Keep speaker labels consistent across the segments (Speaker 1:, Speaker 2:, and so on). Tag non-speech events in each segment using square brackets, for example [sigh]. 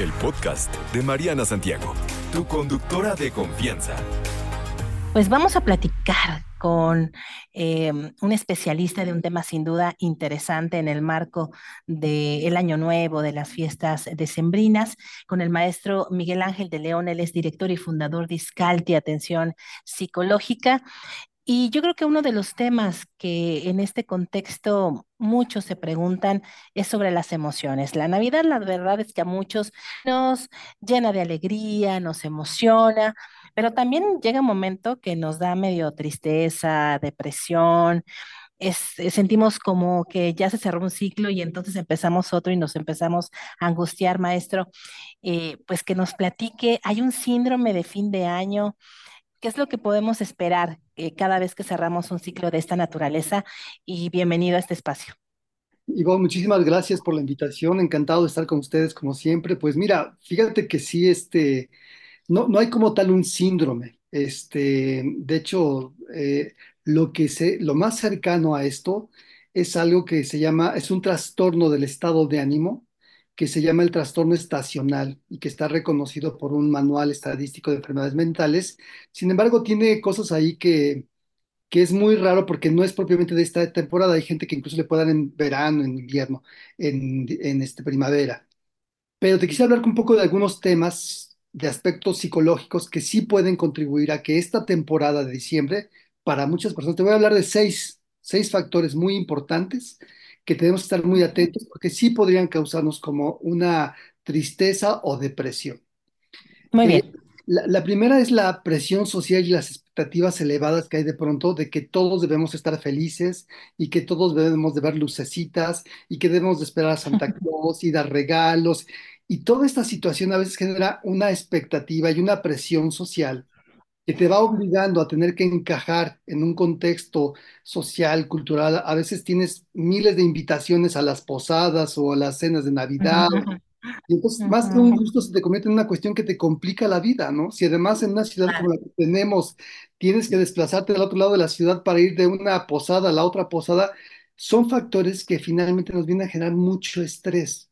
Speaker 1: el podcast de Mariana Santiago, tu conductora de confianza.
Speaker 2: Pues vamos a platicar con eh, un especialista de un tema sin duda interesante en el marco del Año Nuevo, de las fiestas decembrinas, con el maestro Miguel Ángel de León. Él es director y fundador de Iscalti Atención Psicológica. Y yo creo que uno de los temas que en este contexto muchos se preguntan es sobre las emociones. La Navidad, la verdad es que a muchos nos llena de alegría, nos emociona, pero también llega un momento que nos da medio tristeza, depresión. Es, eh, sentimos como que ya se cerró un ciclo y entonces empezamos otro y nos empezamos a angustiar, maestro. Eh, pues que nos platique, hay un síndrome de fin de año ¿Qué es lo que podemos esperar eh, cada vez que cerramos un ciclo de esta naturaleza? Y bienvenido a este espacio.
Speaker 3: Ivonne, muchísimas gracias por la invitación. Encantado de estar con ustedes como siempre. Pues mira, fíjate que sí, este, no, no hay como tal un síndrome. Este, de hecho, eh, lo que se, lo más cercano a esto es algo que se llama, es un trastorno del estado de ánimo que se llama el trastorno estacional y que está reconocido por un manual estadístico de enfermedades mentales. Sin embargo, tiene cosas ahí que, que es muy raro porque no es propiamente de esta temporada. Hay gente que incluso le puede dar en verano, en invierno, en, en este, primavera. Pero te quisiera hablar un poco de algunos temas de aspectos psicológicos que sí pueden contribuir a que esta temporada de diciembre, para muchas personas, te voy a hablar de seis, seis factores muy importantes que tenemos que estar muy atentos porque sí podrían causarnos como una tristeza o depresión.
Speaker 2: Muy bien.
Speaker 3: Eh, la, la, primera es la presión social y las expectativas elevadas que hay de pronto de que todos debemos estar felices y que todos debemos de ver lucecitas y que debemos de esperar a Santa [laughs] Claus y dar regalos. Y toda esta situación a veces genera una expectativa y una presión social que te va obligando a tener que encajar en un contexto social, cultural. A veces tienes miles de invitaciones a las posadas o a las cenas de Navidad. Y entonces, más que un gusto, se te convierte en una cuestión que te complica la vida, ¿no? Si además en una ciudad como la que tenemos tienes que desplazarte del otro lado de la ciudad para ir de una posada a la otra posada, son factores que finalmente nos vienen a generar mucho estrés.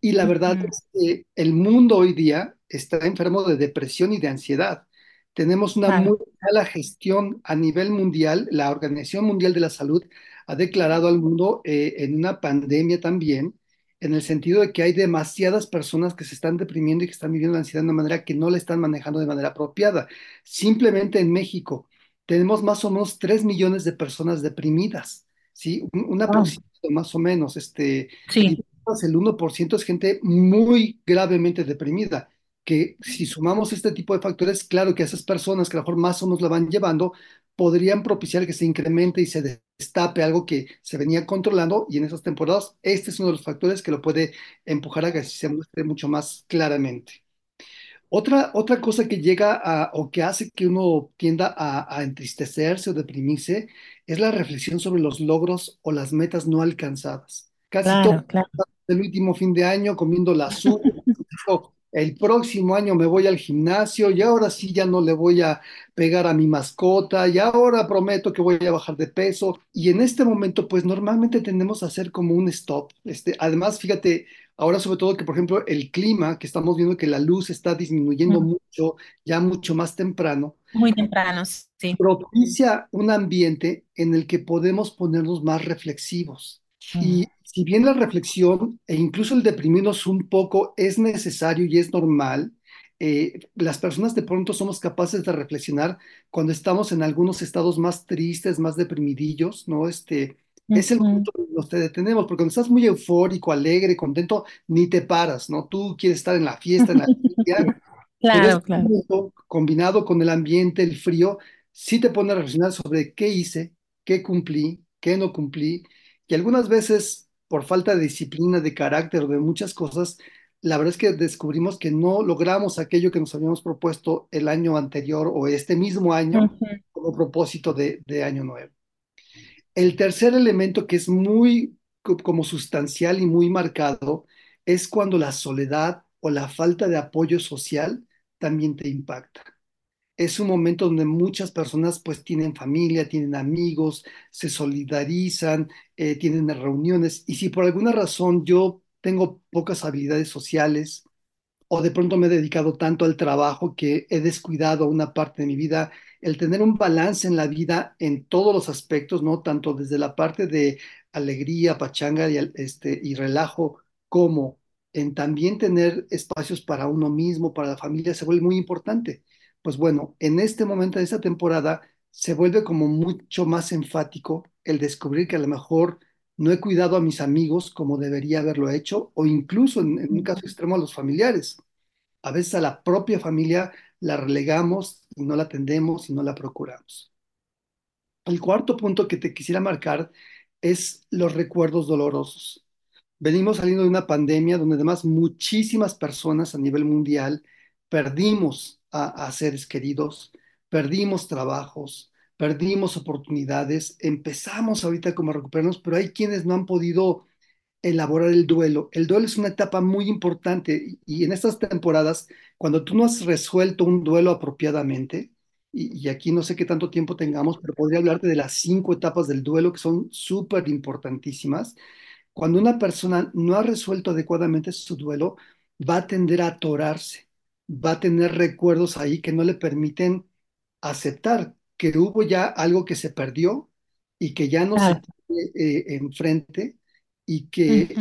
Speaker 3: Y la verdad es que el mundo hoy día está enfermo de depresión y de ansiedad. Tenemos una muy mala gestión a nivel mundial. La Organización Mundial de la Salud ha declarado al mundo eh, en una pandemia también, en el sentido de que hay demasiadas personas que se están deprimiendo y que están viviendo la ansiedad de una manera que no la están manejando de manera apropiada. Simplemente en México tenemos más o menos 3 millones de personas deprimidas, ¿sí? Una wow. más o menos, este,
Speaker 2: sí.
Speaker 3: el 1% es gente muy gravemente deprimida que si sumamos este tipo de factores, claro que esas personas que a lo mejor más o menos la van llevando, podrían propiciar que se incremente y se destape algo que se venía controlando y en esas temporadas este es uno de los factores que lo puede empujar a que se muestre mucho más claramente. Otra, otra cosa que llega a, o que hace que uno tienda a, a entristecerse o deprimirse es la reflexión sobre los logros o las metas no alcanzadas. Casi
Speaker 2: claro,
Speaker 3: todo
Speaker 2: claro.
Speaker 3: el último fin de año comiendo la azúcar, [laughs] el próximo año me voy al gimnasio y ahora sí ya no le voy a pegar a mi mascota y ahora prometo que voy a bajar de peso y en este momento pues normalmente tendemos a hacer como un stop. Este, además, fíjate, ahora sobre todo que por ejemplo el clima, que estamos viendo que la luz está disminuyendo mm. mucho, ya mucho más temprano.
Speaker 2: Muy temprano, sí.
Speaker 3: Propicia un ambiente en el que podemos ponernos más reflexivos. Mm. Y si bien la reflexión e incluso el deprimirnos un poco es necesario y es normal, eh, las personas de pronto somos capaces de reflexionar cuando estamos en algunos estados más tristes, más deprimidillos, ¿no? Este, uh -huh. es el punto donde nos te detenemos, porque cuando estás muy eufórico, alegre, contento, ni te paras, ¿no? Tú quieres estar en la fiesta, en la fiesta, [laughs]
Speaker 2: claro, claro.
Speaker 3: Momento, combinado con el ambiente, el frío, sí te pone a reflexionar sobre qué hice, qué cumplí, qué no cumplí, y algunas veces por falta de disciplina, de carácter, de muchas cosas, la verdad es que descubrimos que no logramos aquello que nos habíamos propuesto el año anterior o este mismo año uh -huh. como propósito de, de, año nuevo. El tercer elemento que es muy como sustancial y muy marcado es cuando la soledad o la falta de apoyo social también te impacta es un momento donde muchas personas pues tienen familia, tienen amigos, se solidarizan, eh, tienen reuniones y si por alguna razón yo tengo pocas habilidades sociales o de pronto me he dedicado tanto al trabajo que he descuidado una parte de mi vida. El tener un balance en la vida en todos los aspectos, ¿no? Tanto desde la parte de alegría, pachanga y, este, y relajo, como en también tener espacios para uno mismo, para la familia, se vuelve muy importante. Pues bueno, en este momento de esta temporada se vuelve como mucho más enfático el descubrir que a lo mejor no he cuidado a mis amigos como debería haberlo hecho, o incluso en, en un caso extremo a los familiares. A veces a la propia familia la relegamos y no la atendemos y no la procuramos. El cuarto punto que te quisiera marcar es los recuerdos dolorosos. Venimos saliendo de una pandemia donde además muchísimas personas a nivel mundial perdimos a, seres queridos, perdimos trabajos, perdimos oportunidades, empezamos ahorita como a recuperarnos, pero hay quienes no han podido elaborar el duelo. El duelo es una etapa muy importante y en estas temporadas, cuando tú no has resuelto un duelo apropiadamente, y, y aquí no sé qué tanto tiempo tengamos, pero podría hablarte de las cinco etapas del duelo que son súper importantísimas. Cuando una persona no ha resuelto adecuadamente su duelo, va a tender a atorarse, va a tener recuerdos ahí que no le permiten aceptar que hubo ya algo que se perdió y que ya no se tiene eh, enfrente y que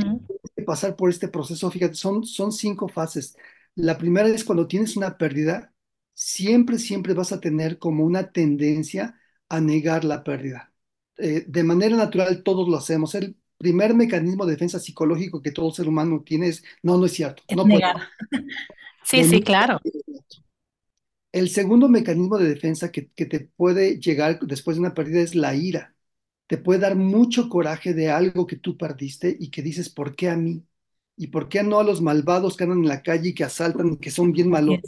Speaker 3: que pasar por este proceso. Fíjate, son, son cinco fases. La primera es cuando tienes una pérdida, siempre, siempre vas a tener como una tendencia a negar la pérdida. Eh, de manera natural todos lo hacemos. El primer mecanismo de defensa psicológico que todo ser humano tiene es, no, no es cierto,
Speaker 2: Es
Speaker 3: no puede.
Speaker 2: negar. [laughs] Sí, sí, claro.
Speaker 3: El segundo mecanismo de defensa que, que te puede llegar después de una pérdida es la ira. Te puede dar mucho coraje de algo que tú perdiste y que dices, ¿por qué a mí? ¿Y por qué no a los malvados que andan en la calle y que asaltan y que son bien malos?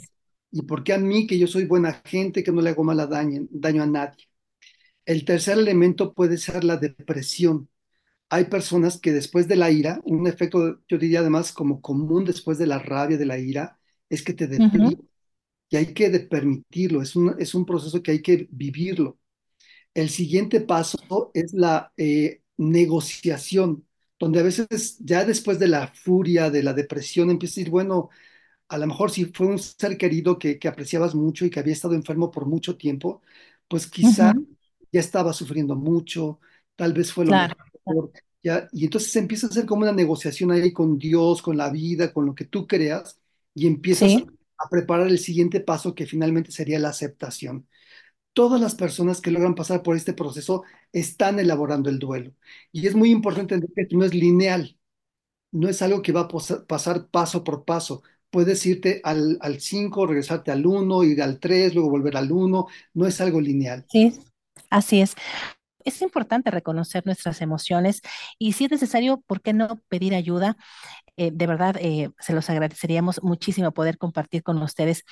Speaker 3: ¿Y por qué a mí, que yo soy buena gente, que no le hago mala daño, daño a nadie? El tercer elemento puede ser la depresión. Hay personas que después de la ira, un efecto, yo diría además como común después de la rabia, de la ira, es que te deprimes
Speaker 2: Ujú,
Speaker 3: y hay que permitirlo, es un, es un proceso que hay que vivirlo. El siguiente paso es la eh, negociación, donde a veces ya después de la furia, de la depresión, empieza a decir, bueno, a lo mejor si fue un ser querido que, que apreciabas mucho y que había estado enfermo por mucho tiempo, pues quizá ya estaba sufriendo mucho, tal vez fue lo
Speaker 2: Claro.
Speaker 3: mejor, ya, y entonces empieza a hacer como una negociación ahí con Dios, con la vida, con lo que tú creas, y empiezas
Speaker 2: Sí,
Speaker 3: a preparar el siguiente paso que finalmente sería la aceptación. Todas las personas que logran pasar por este proceso están elaborando el duelo. Y es muy importante entender que no es lineal, no es algo que va a posa- pasar paso por paso. Puedes irte al, al 5, regresarte al uno, ir al 3, luego volver al uno. No es algo lineal.
Speaker 2: sí, así es. Es importante reconocer nuestras emociones y si es necesario, ¿por qué no pedir ayuda? Eh, de verdad, eh, se los agradeceríamos muchísimo poder compartir con ustedes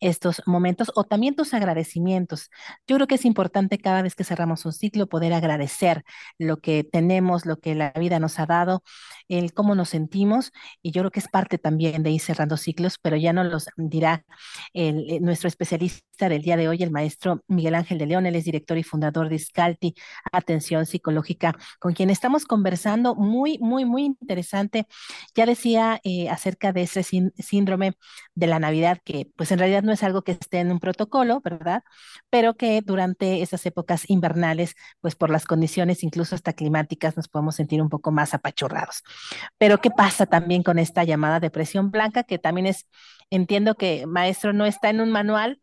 Speaker 2: estos momentos o también tus agradecimientos. Yo creo que es importante cada vez que cerramos un ciclo poder agradecer lo que tenemos, lo que la vida nos ha dado, el cómo nos sentimos y yo creo que es parte también de ir cerrando ciclos, pero ya nos los dirá eh, nuestro especialista del día de hoy, el maestro Miguel Ángel de León, él es director y fundador de Iscalti Atención Psicológica, con quien estamos conversando muy, muy, muy interesante. Ya decía eh, acerca de ese sín- síndrome de la Navidad, que pues en realidad no es algo que esté en un protocolo, ¿verdad? Pero que durante esas épocas invernales, pues por las condiciones incluso hasta climáticas, nos podemos sentir un poco más apachurrados. Pero ¿qué pasa también con esta llamada depresión blanca, que también es, entiendo que maestro no está en un manual,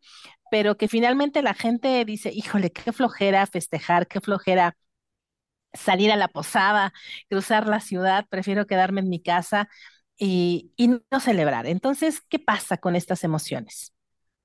Speaker 2: pero que finalmente la gente dice, híjole, qué flojera festejar, qué flojera salir a la posada, cruzar la ciudad, prefiero quedarme en mi casa y, no celebrar. Entonces, ¿qué pasa con estas emociones?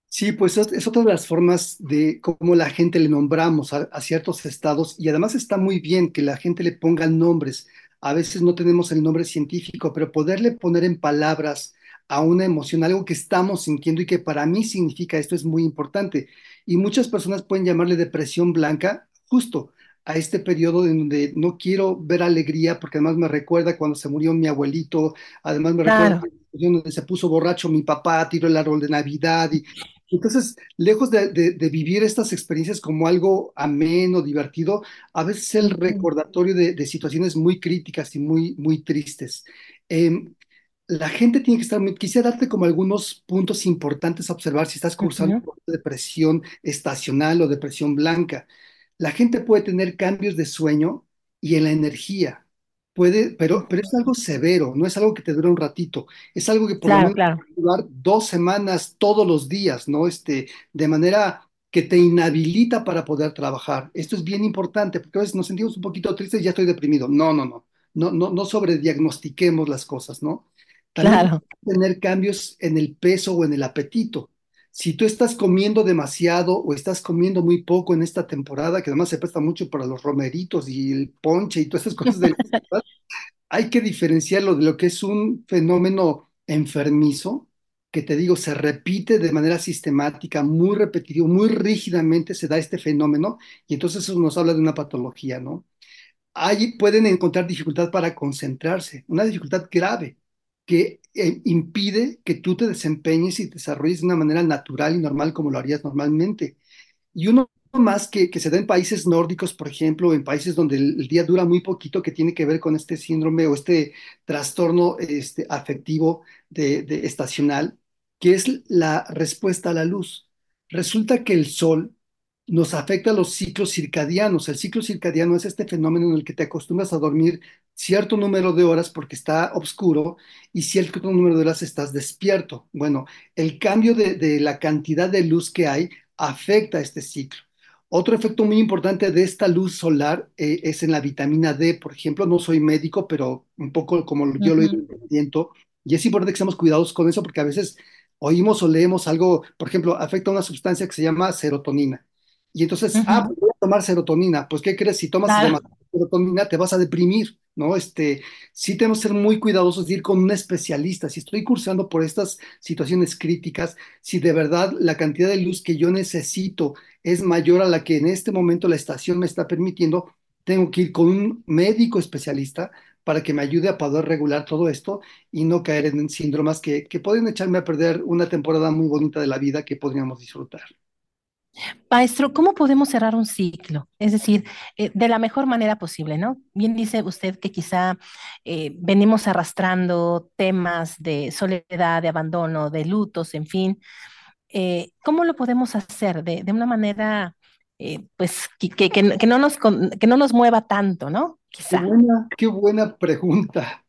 Speaker 3: Sí, pues es, es otra de las formas de cómo la gente le nombramos a, a ciertos estados y además está muy bien que la gente le ponga nombres. A veces no tenemos el nombre científico, pero poderle poner en palabras a una emoción, algo que estamos sintiendo y que para mí significa esto es muy importante. Y muchas personas pueden llamarle depresión blanca justo a este periodo en donde no quiero ver alegría porque además me recuerda cuando se murió mi abuelito, además me recuerda
Speaker 2: Claro,
Speaker 3: donde se puso borracho mi papá, tiró el árbol de Navidad y entonces, lejos de, de- de vivir estas experiencias como algo ameno, divertido, a veces es el recordatorio de, de situaciones muy críticas y muy, muy tristes. Em, la gente tiene que estar muy, quisiera darte como algunos puntos importantes a observar si estás cursando depresión estacional o depresión blanca. La gente puede tener cambios de sueño y en la energía. Puede, pero, pero es algo severo, no es algo que te dura un ratito, es algo que por lo menos
Speaker 2: claro,
Speaker 3: puede durar dos semanas todos los días, ¿no? Este, de manera que te inhabilita para poder trabajar. Esto es bien importante, porque a veces nos sentimos un poquito tristes y ya estoy deprimido. No, no, no, no, no, no sobrediagnostiquemos las cosas, ¿no? También
Speaker 2: claro.
Speaker 3: tener cambios en el peso o en el apetito. Si tú estás comiendo demasiado o estás comiendo muy poco en esta temporada, que además se presta mucho para los romeritos y el ponche y todas esas cosas [laughs] hay que diferenciarlo de lo que es un fenómeno enfermizo, que te digo, se repite de manera sistemática, muy repetitivo, muy rígidamente se da este fenómeno y entonces eso nos habla de una patología, ¿no? Ahí pueden encontrar dificultad para concentrarse, una dificultad grave que eh, impide que tú te desempeñes y te desarrolles de una manera natural y normal como lo harías normalmente. Y uno más que, que se da en países nórdicos, por ejemplo, en países donde el, día dura muy poquito, que tiene que ver con este síndrome o este trastorno este, afectivo de, de estacional, que es la respuesta a la luz. Resulta que el sol nos afecta a los ciclos circadianos. El ciclo circadiano es este fenómeno en el que te acostumbras a dormir cierto número de horas porque está oscuro y cierto número de horas estás despierto. Bueno, el cambio de, de la cantidad de luz que hay afecta este ciclo. Otro efecto muy importante de esta luz solar eh, es en la vitamina D, por ejemplo. No soy médico, pero un poco como yo lo entendiendo. Y es importante que estemos cuidadosos con eso porque a veces oímos o leemos algo, por ejemplo, afecta a una sustancia que se llama serotonina. Y entonces, ah, pues voy a tomar serotonina. Pues, ¿qué crees? Si tomas
Speaker 2: Claro.
Speaker 3: Te vas a deprimir, ¿no? Este, sí tenemos que ser muy cuidadosos de ir con un especialista. Si estoy cursando por estas situaciones críticas, si de verdad la cantidad de luz que yo necesito es mayor a la que en este momento la estación me está permitiendo, tengo que ir con un médico especialista para que me ayude a poder regular todo esto y no caer en síndromes que, que pueden echarme a perder una temporada muy bonita de la vida que podríamos disfrutar.
Speaker 2: Maestro, ¿cómo podemos cerrar un ciclo? Es decir, eh, de la mejor manera posible, ¿no? Bien dice usted que quizá eh, venimos arrastrando temas de soledad, de abandono, de lutos, en fin. Eh, ¿cómo lo podemos hacer de, de una manera, pues, que, que- no nos, que no nos mueva tanto, ¿no?
Speaker 3: Qué
Speaker 2: Quizá.
Speaker 3: buena, qué buena pregunta.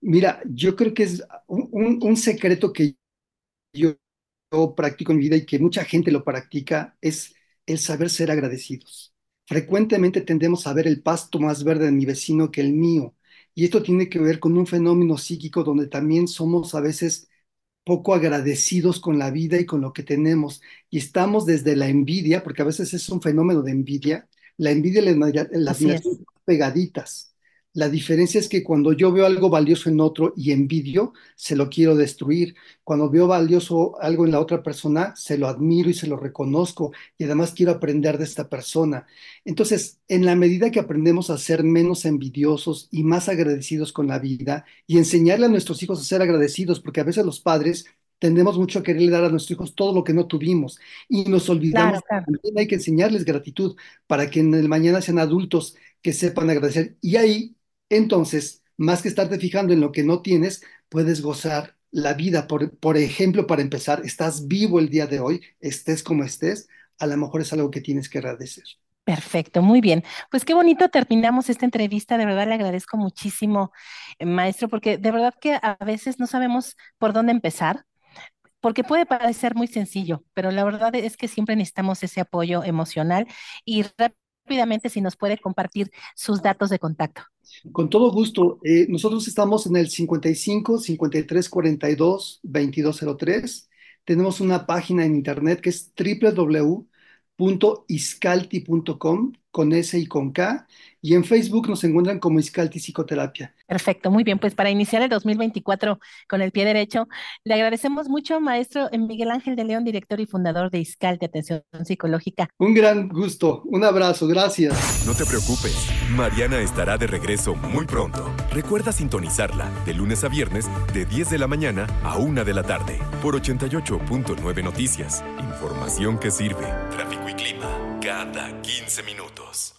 Speaker 3: Mira, yo creo que es un, un- un secreto que yo, yo practico en mi vida y que mucha gente lo practica es el saber ser agradecidos. Frecuentemente tendemos a ver el pasto más verde de mi vecino que el mío. Y esto tiene que ver con un fenómeno psíquico donde también somos a veces poco agradecidos con la vida y con lo que tenemos. Y estamos desde la envidia, porque a veces es un fenómeno de envidia, la envidia y la admiración pegaditas. La diferencia es que cuando yo veo algo valioso en otro y envidio, se lo quiero destruir. Cuando veo valioso algo en la otra persona, se lo admiro y se lo reconozco y además quiero aprender de esta persona. Entonces, en la medida que aprendemos a ser menos envidiosos y más agradecidos con la vida, y enseñarle a nuestros hijos a ser agradecidos, porque a veces los padres tendemos mucho a quererle dar a nuestros hijos todo lo que no tuvimos y nos olvidamos
Speaker 2: Claro,
Speaker 3: que también hay que enseñarles gratitud para que en el mañana sean adultos que sepan agradecer. Y ahí, entonces, más que estarte fijando en lo que no tienes, puedes gozar la vida. Por, por ejemplo, para empezar, estás vivo el día de hoy, estés como estés, a lo mejor es algo que tienes que agradecer.
Speaker 2: Perfecto, muy bien. Pues qué bonito terminamos esta entrevista. De verdad le agradezco muchísimo, eh, maestro, porque de verdad que a veces no sabemos por dónde empezar. porque puede parecer muy sencillo, pero la verdad es que siempre necesitamos ese apoyo emocional y rápidamente si nos puede compartir sus datos de contacto.
Speaker 3: Con todo gusto. Eh, nosotros estamos en el 55 53 42 2203. Tenemos una página en internet que es www.iscalti.com con S y con K. Y en Facebook nos encuentran como Iscalti Psicoterapia.
Speaker 2: Perfecto, muy bien. Pues para iniciar el 2024 con el pie derecho, le agradecemos mucho, maestro Miguel Ángel de León, director y fundador de ISCAL de Atención Psicológica.
Speaker 3: Un gran gusto. Un abrazo. Gracias.
Speaker 1: No te preocupes, Mariana estará de regreso muy pronto. Recuerda sintonizarla de lunes a viernes de 10 de la mañana a 1 de la tarde por 88.9 Noticias. Información que sirve. Tráfico y clima cada 15 minutos.